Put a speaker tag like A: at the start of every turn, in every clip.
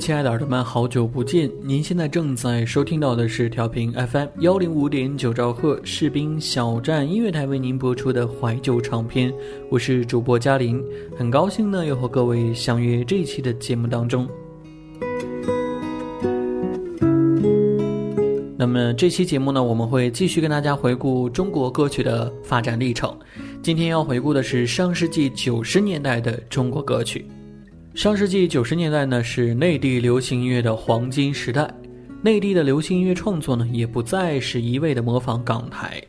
A: 亲爱的耳朵们，好久不见！您现在正在收听到的是调频 FM 幺零五点九兆赫士兵小站音乐台为您播出的怀旧唱片，我是主播嘉玲，很高兴呢又和各位相约这一期的节目当中。那么这期节目呢，我们会继续跟大家回顾中国歌曲的发展历程。今天要回顾的是上世纪九十年代的中国歌曲。上世纪九十年代呢，是内地流行音乐的黄金时代。内地的流行音乐创作呢，也不再是一味的模仿港台。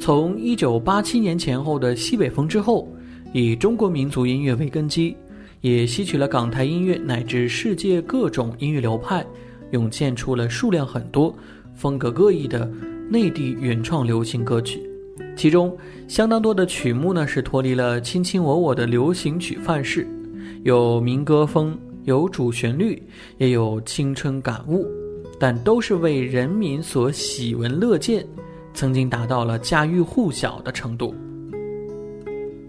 A: 从一九八七年前后的西北风之后，以中国民族音乐为根基，也吸取了港台音乐乃至世界各种音乐流派，涌现出了数量很多、风格各异的内地原创流行歌曲。其中，相当多的曲目呢，是脱离了卿卿我我的流行曲范式。有民歌风，有主旋律，也有青春感悟，但都是为人民所喜闻乐见，曾经达到了家喻户晓的程度。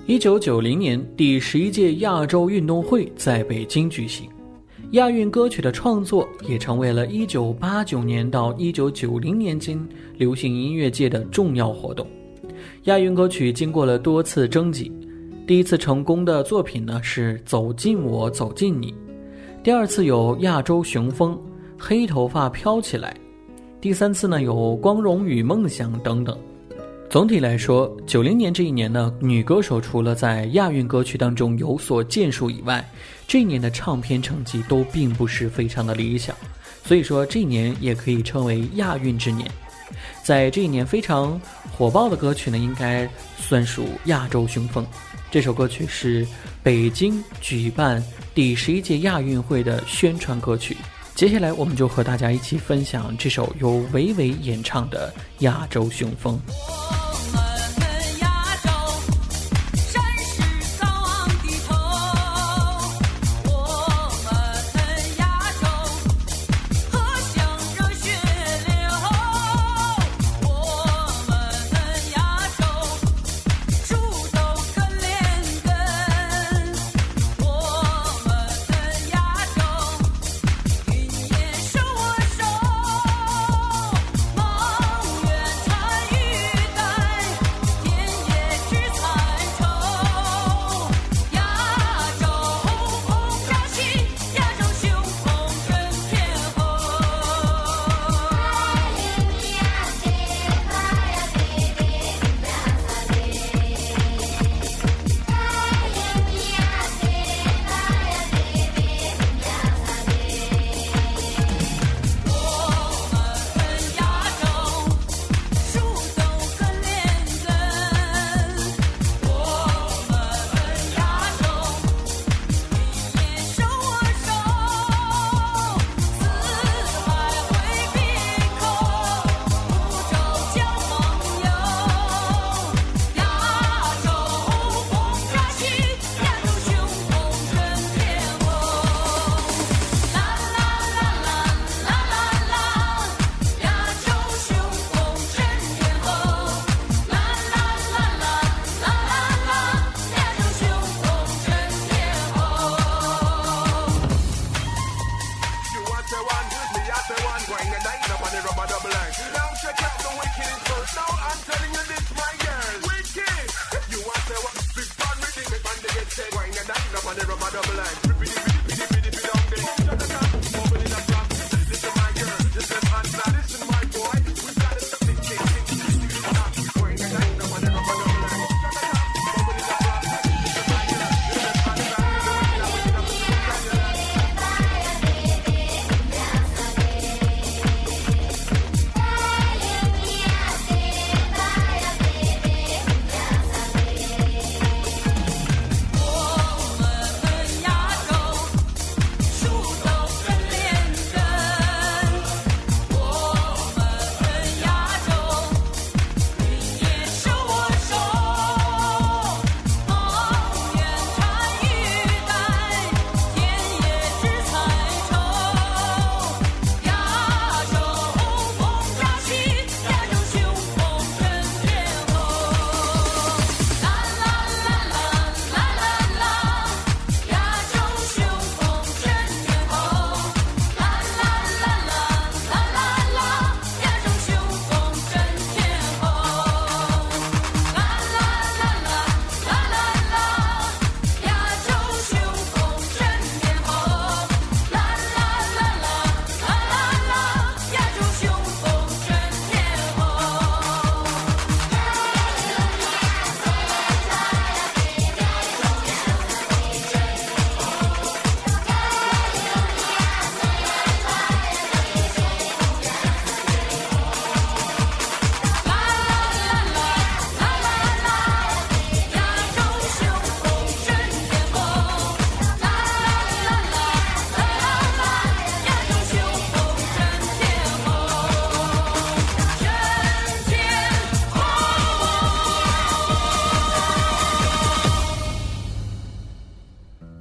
A: 一九九零年，第十一届亚洲运动会在北京举行，亚运歌曲的创作也成为了一九八九年到一九九零年间流行音乐界的重要活动。亚运歌曲经过了多次征集。第一次成功的作品呢是《走进我走进你》，第二次有《亚洲雄风》《黑头发飘起来》，第三次呢有《光荣与梦想》等等。总体来说，九零年这一年呢，女歌手除了在亚运歌曲当中有所建树以外，这一年的唱片成绩都并不是非常的理想，所以说这一年也可以称为亚运之年。在这一年非常火爆的歌曲呢，应该算属《亚洲雄风》。这首歌曲是北京举办第十一届亚运会的宣传歌曲。接下来，我们就和大家一起分享这首由维维演唱的《亚洲雄风》。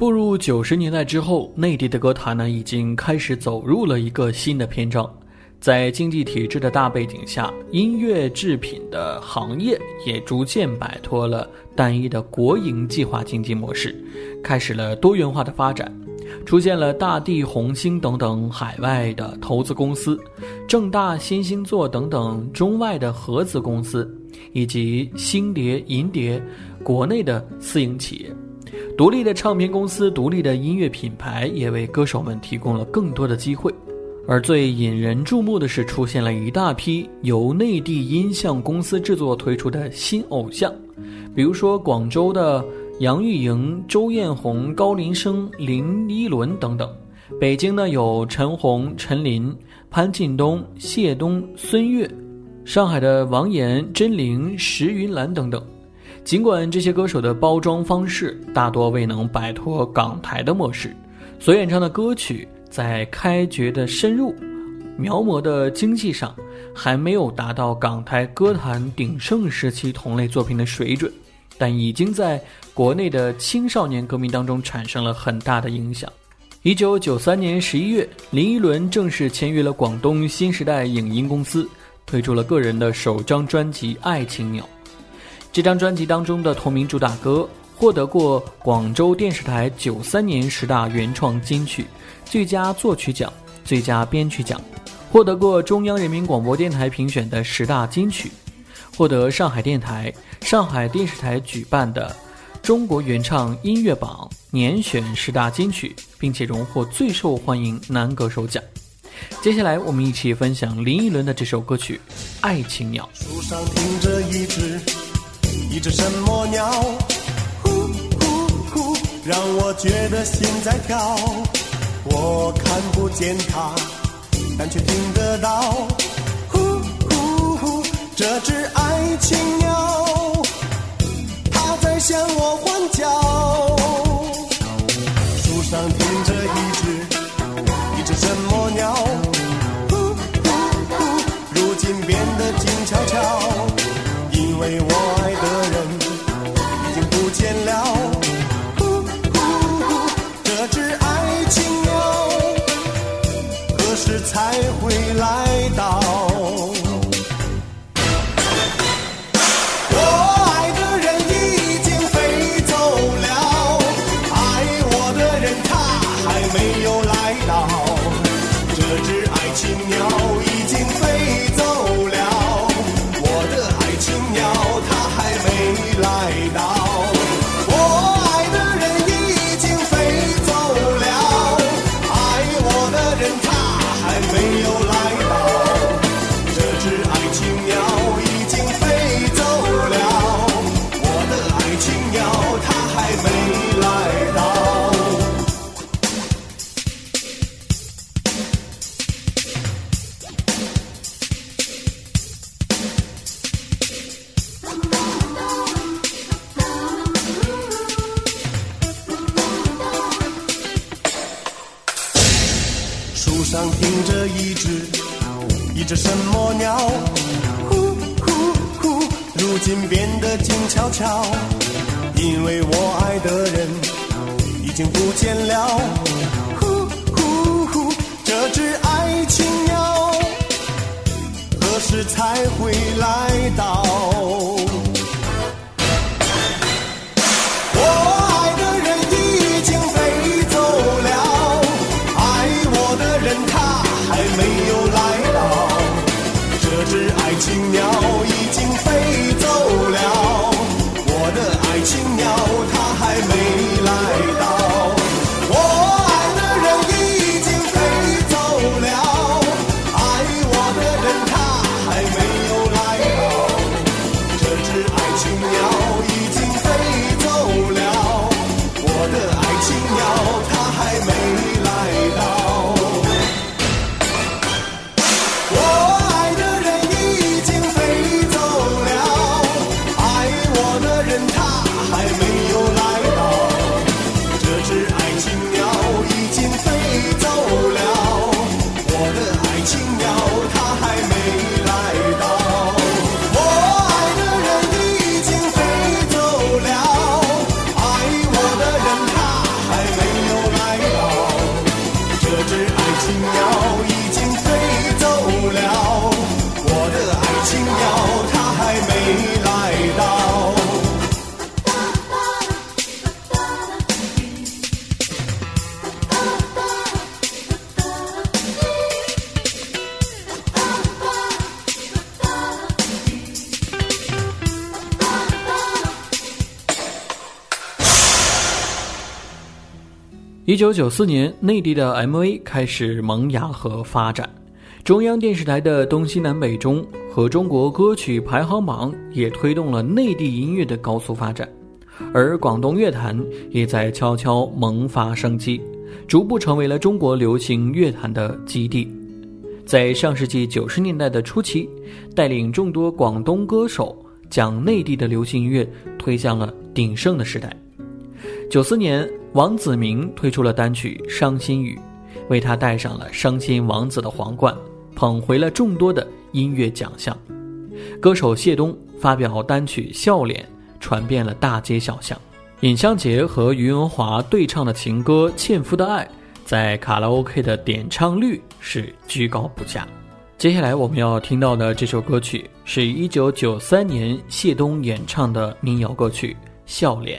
A: 步入九十年代之后，内地的歌坛呢已经开始走入了一个新的篇章。在经济体制的大背景下，音乐制品的行业也逐渐摆脱了单一的国营计划经济模式，开始了多元化的发展。出现了大地、红星等等海外的投资公司，正大、新星座等等中外的合资公司，以及星碟、银碟国内的私营企业，独立的唱片公司、独立的音乐品牌也为歌手们提供了更多的机会。而最引人注目的是，出现了一大批由内地音像公司制作推出的新偶像，比如说广州的。杨钰莹、周艳红、高林生、林依轮等等，北京呢有陈红、陈琳、潘劲东、谢东、孙悦，上海的王岩、甄玲、石云兰等等。尽管这些歌手的包装方式大多未能摆脱港台的模式，所演唱的歌曲在开掘的深入、描摹的精细上，还没有达到港台歌坛鼎盛时期同类作品的水准。但已经在国内的青少年革命当中产生了很大的影响。一九九三年十一月，林依轮正式签约了广东新时代影音公司，推出了个人的首张专辑《爱情鸟》。这张专辑当中的同名主打歌获得过广州电视台九三年十大原创金曲最佳作曲奖、最佳编曲奖，获得过中央人民广播电台评选的十大金曲。获得上海电台、上海电视台举办的中国原创音乐榜年选十大金曲，并且荣获最受欢迎男歌手奖。接下来，我们一起分享林依轮的这首歌曲《爱情鸟》。
B: 树上停着一只一只什么鸟？呼呼呼，让我觉得心在跳。我看不见它，但却听得到。呼呼呼这只爱情鸟，它在向我欢叫。树上停着一只，一只什么鸟？呼呼呼，如今变得静悄悄，因为我未来。
A: 一九九四年，内地的 MV 开始萌芽和发展，中央电视台的东西南北中和中国歌曲排行榜也推动了内地音乐的高速发展，而广东乐坛也在悄悄萌发生机，逐步成为了中国流行乐坛的基地。在上世纪九十年代的初期，带领众多广东歌手将内地的流行音乐推向了鼎盛的时代。九四年，王子明推出了单曲《伤心雨》，为他戴上了“伤心王子”的皇冠，捧回了众多的音乐奖项。歌手谢东发表单曲《笑脸》，传遍了大街小巷。尹相杰和于文华对唱的情歌《纤夫的爱》，在卡拉 OK 的点唱率是居高不下。接下来我们要听到的这首歌曲，是一九九三年谢东演唱的民谣歌曲《笑脸》。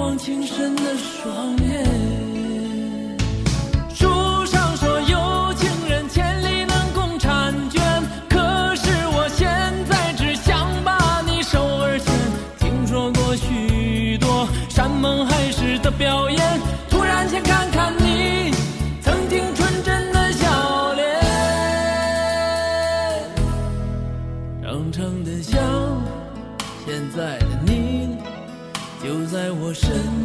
C: 望情深的双眼。我身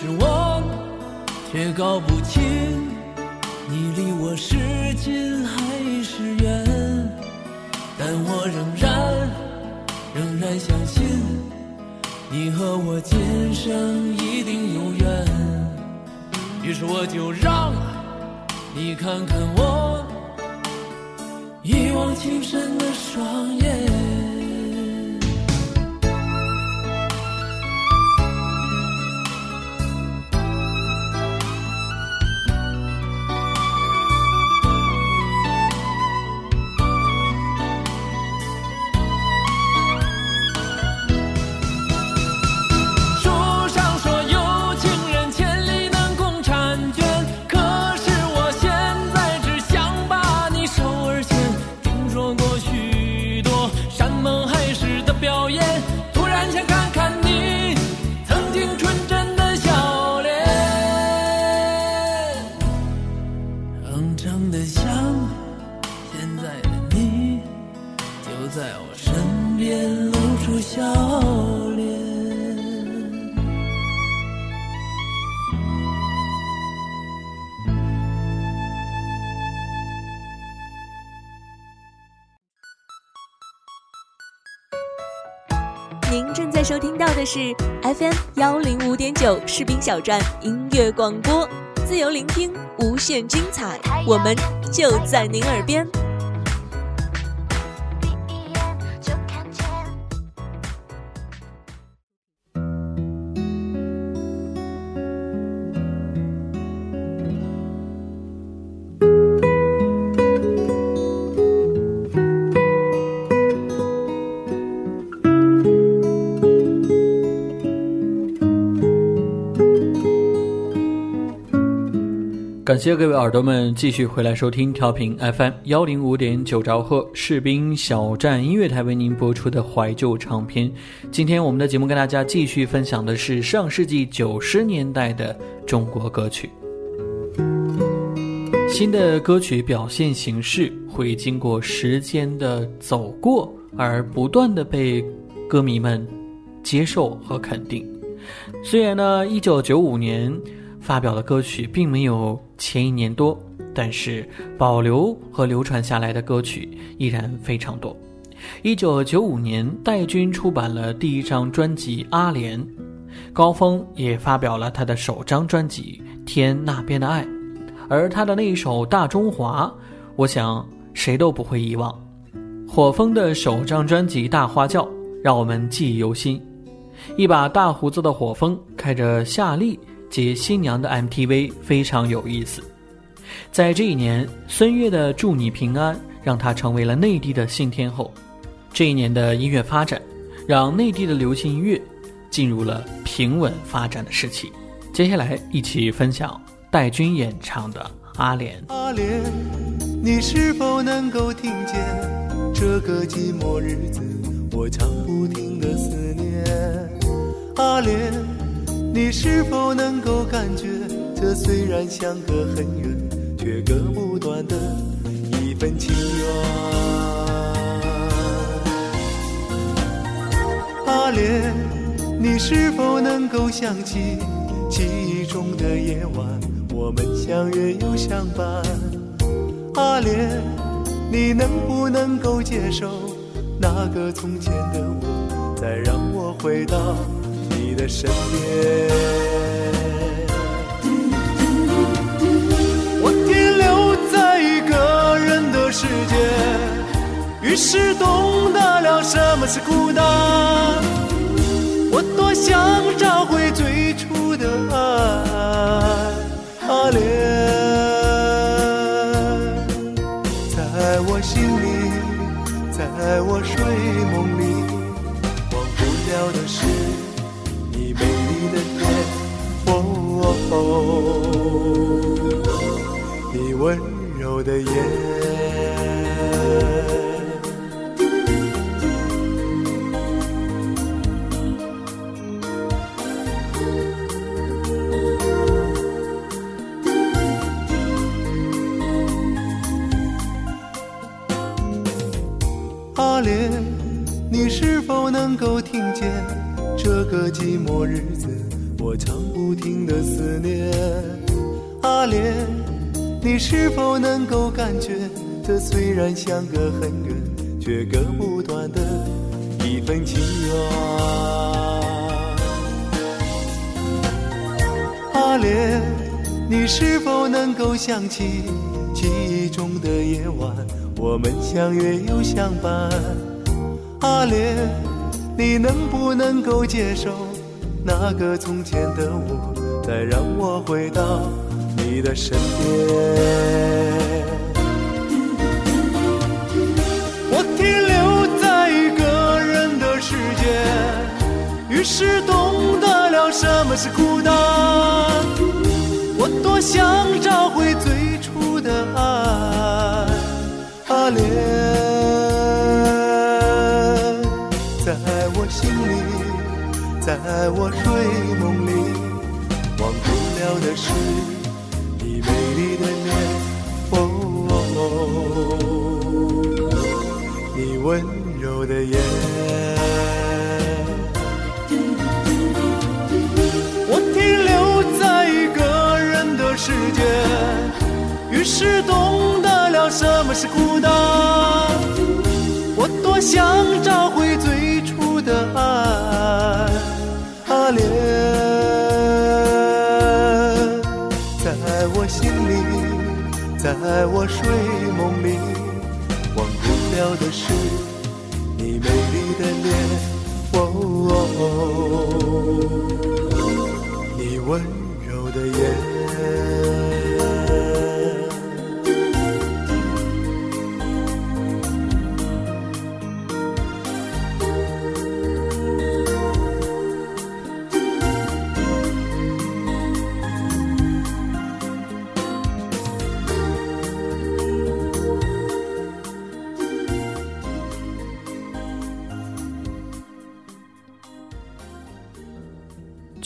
C: 是我却搞不清，你离我是近还是远。但我仍然仍然相信，你和我今生一定有缘。于是我就让你看看
D: 的是 FM 幺零五点九士兵小站音乐广播，自由聆听，无限精彩，我们就在您耳边。
A: 感谢各位耳朵们继续回来收听调频 FM 幺零五点九兆赫士兵小站音乐台为您播出的怀旧唱片。今天我们的节目跟大家继续分享的是上世纪九十年代的中国歌曲。新的歌曲表现形式会经过时间的走过，而不断的被歌迷们接受和肯定。虽然呢，一九九五年。发表的歌曲并没有前一年多，但是保留和流传下来的歌曲依然非常多。一九九五年，戴军出版了第一张专辑《阿莲》，高峰也发表了他的首张专辑《天那边的爱》，而他的那一首《大中华》，我想谁都不会遗忘。火风的首张专辑《大花轿》让我们记忆犹新，一把大胡子的火风开着夏利。接新娘的 MTV 非常有意思，在这一年，孙悦的《祝你平安》让他成为了内地的新天后。这一年的音乐发展，让内地的流行音乐进入了平稳发展的时期。接下来，一起分享戴军演唱的《阿莲》。
E: 阿莲，你是否能够听见这个寂寞日子我唱不停的思念？阿莲。你是否能够感觉，这虽然相隔很远，却割不断的一份情缘？阿莲，你是否能够想起记忆中的夜晚，我们相约又相伴？阿莲，你能不能够接受那个从前的我，再让我回到？的身边，我停留在一个人的世界，于是懂得了什么是孤单。我多想找回最初的爱，阿莲，在我心里，在我睡梦里，你温柔的眼，阿莲，你是否能够听见这个寂寞日子？我唱不停的思念，阿莲，你是否能够感觉，这虽然相隔很远，却割不断的一份情缘？阿莲，你是否能够想起记忆中的夜晚，我们相约又相伴？阿莲，你能不能够接受？那个从前的我，再让我回到你的身边。我停留在一个人的世界，于是懂得了什么是孤单。我多想找回最初的爱，阿莲。在我睡梦里，忘不了的是你美丽的脸，哦，你温柔的眼。我停留在一个人的世界，于是懂得了什么是孤单。我多想找回最初的爱。脸，在我心里，在我睡梦里，忘不了的是你美丽的脸，哦，你温柔的眼。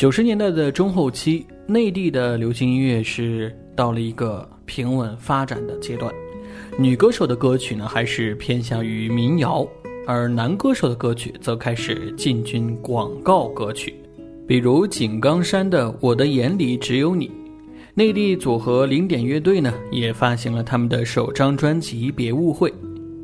A: 九十年代的中后期，内地的流行音乐是到了一个平稳发展的阶段，女歌手的歌曲呢还是偏向于民谣，而男歌手的歌曲则开始进军广告歌曲，比如井冈山的《我的眼里只有你》，内地组合零点乐队呢也发行了他们的首张专辑《别误会》。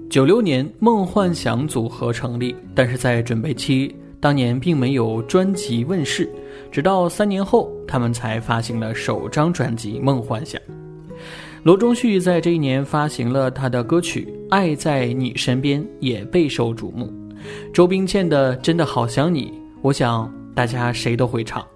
A: 九六年，梦幻想组合成立，但是在准备期，当年并没有专辑问世。直到三年后，他们才发行了首张专辑《梦幻想》。罗中旭在这一年发行了他的歌曲《爱在你身边》，也备受瞩目。周冰倩的《真的好想你》，我想大家谁都会唱。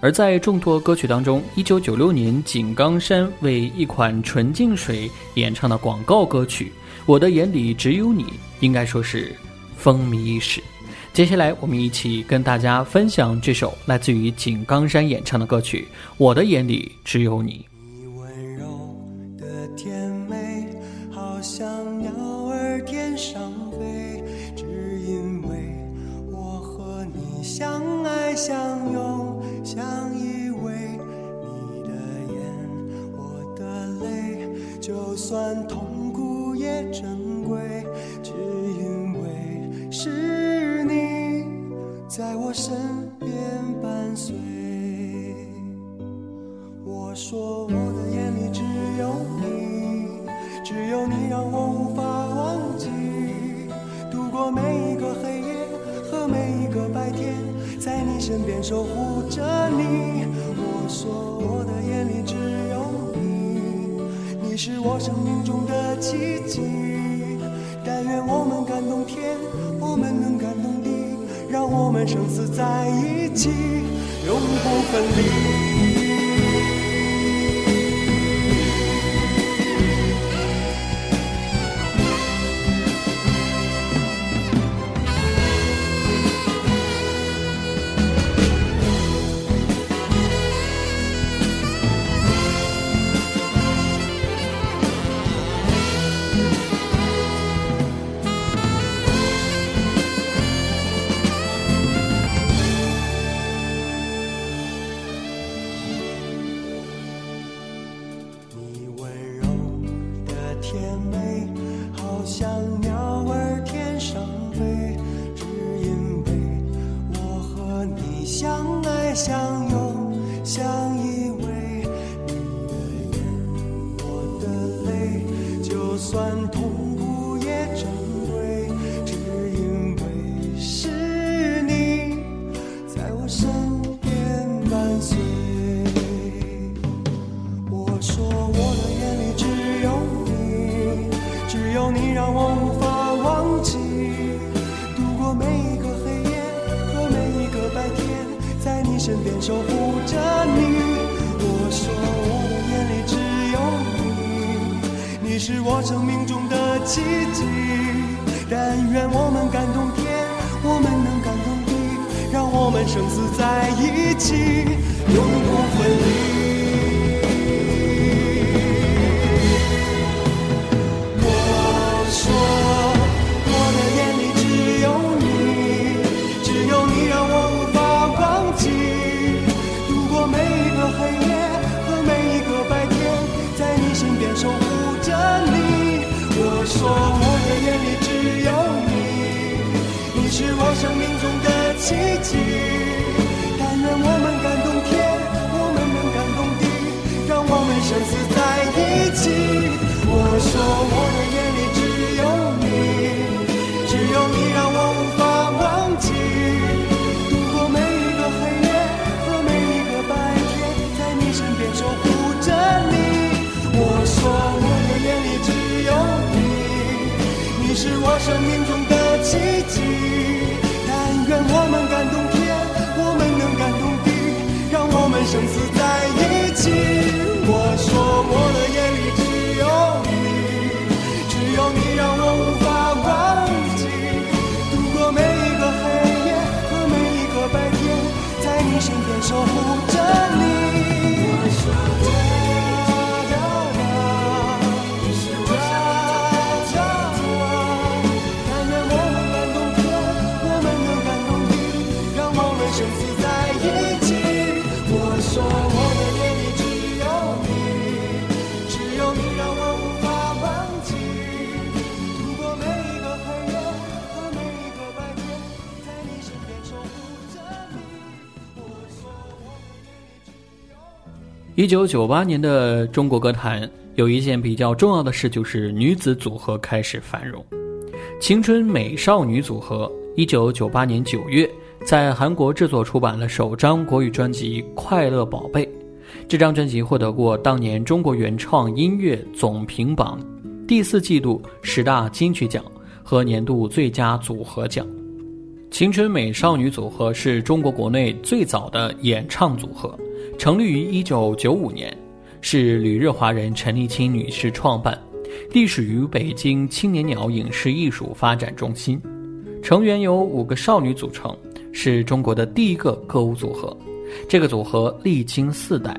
A: 而在众多歌曲当中，一九九六年井冈山为一款纯净水演唱的广告歌曲《我的眼里只有你》，应该说是风靡一时。接下来，我们一起跟大家分享这首来自于井冈山演唱的歌曲《我的眼里只有你》。
B: 你温柔的甜美，好像鸟儿天上飞，只因为我和你相爱相拥，相依偎。你的眼，我的泪，就算痛苦也珍贵，在我身边伴随。我说我的眼里只有你，只有你让我无法忘记。度过每一个黑夜和每一个白天，在你身边守护着你。我说我的眼里只有你，你是我生命中的奇迹。但愿我们感动天，我们能感动，让我们生死在一起，永不分离。酸痛。我们生死在一起，永不分离。我说，我的眼里只有你，只有你让我无法忘记。度过每一个黑夜和每一个白天，在你身边守护着你。我说，我的眼里只有你，你是我生命中的奇迹。一起。我说我的眼里只有你，只有你让我无法忘记。度过每一个黑夜和每一个白天，在你身边守护着你。我说我的眼里只有你，你是我生命中的奇迹。但愿我们感动天，我们能感动地，让我们生死在一
A: 九九八年的中国歌坛有一件比较重要的事，就是女子组合开始繁荣。青春美少女组合一九九八年九月在韩国制作出版了首张国语专辑《快乐宝贝》，这张专辑获得过当年中国原创音乐总评榜第四季度十大金曲奖和年度最佳组合奖。青春美少女组合是中国国内最早的演唱组合。成立于一九九五年，是旅日华人陈立青女士创办，隶属于北京青年鸟影视艺术发展中心。成员由五个少女组成，是中国的第一个歌舞组合。这个组合历经四代，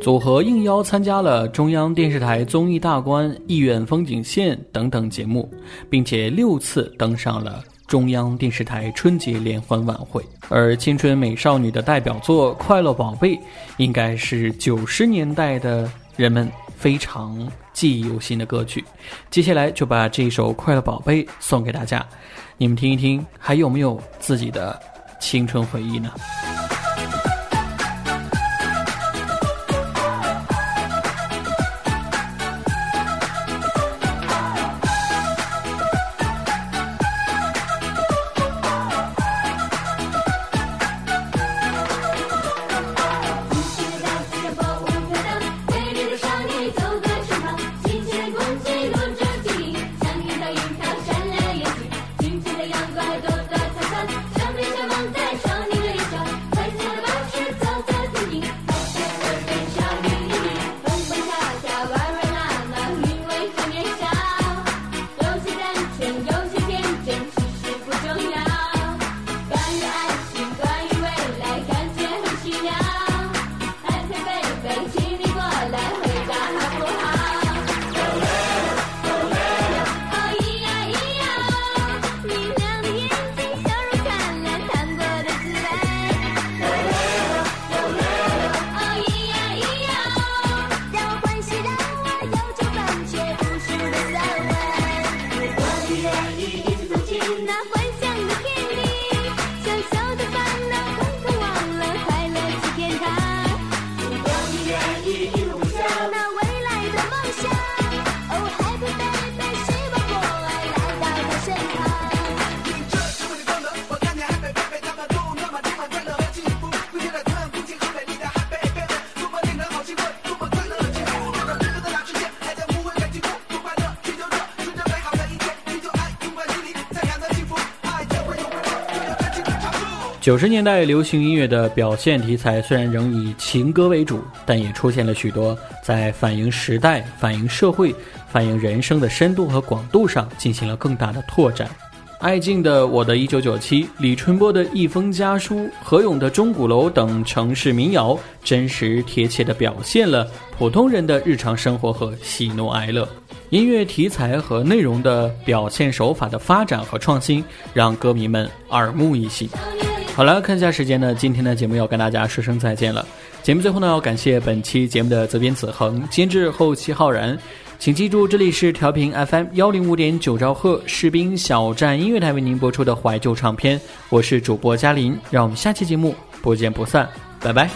A: 组合应邀参加了中央电视台综艺大观、艺苑风景线等等节目，并且六次登上了。中央电视台春节联欢晚会，而青春美少女的代表作《快乐宝贝》，应该是九十年代的人们非常记忆犹新的歌曲。接下来就把这首《快乐宝贝》送给大家，你们听一听，还有没有自己的青春回忆呢？九十年代流行音乐的表现题材虽然仍以情歌为主，但也出现了许多在反映时代、反映社会、反映人生的深度和广度上进行了更大的拓展。艾敬的《我的一九九七》，李春波的《一封家书》，何勇的《钟鼓楼》等城市民谣，真实贴切地表现了普通人的日常生活和喜怒哀乐。音乐题材和内容的表现手法的发展和创新，让歌迷们耳目一新。好了，看一下时间呢，今天的节目要跟大家说声再见了。节目最后呢，要感谢本期节目的责编子恒、监制后期浩然。请记住，这里是调频 FM 幺零五点九兆赫士兵小站音乐台为您播出的怀旧唱片，我是主播嘉林，让我们下期节目不见不散，拜拜。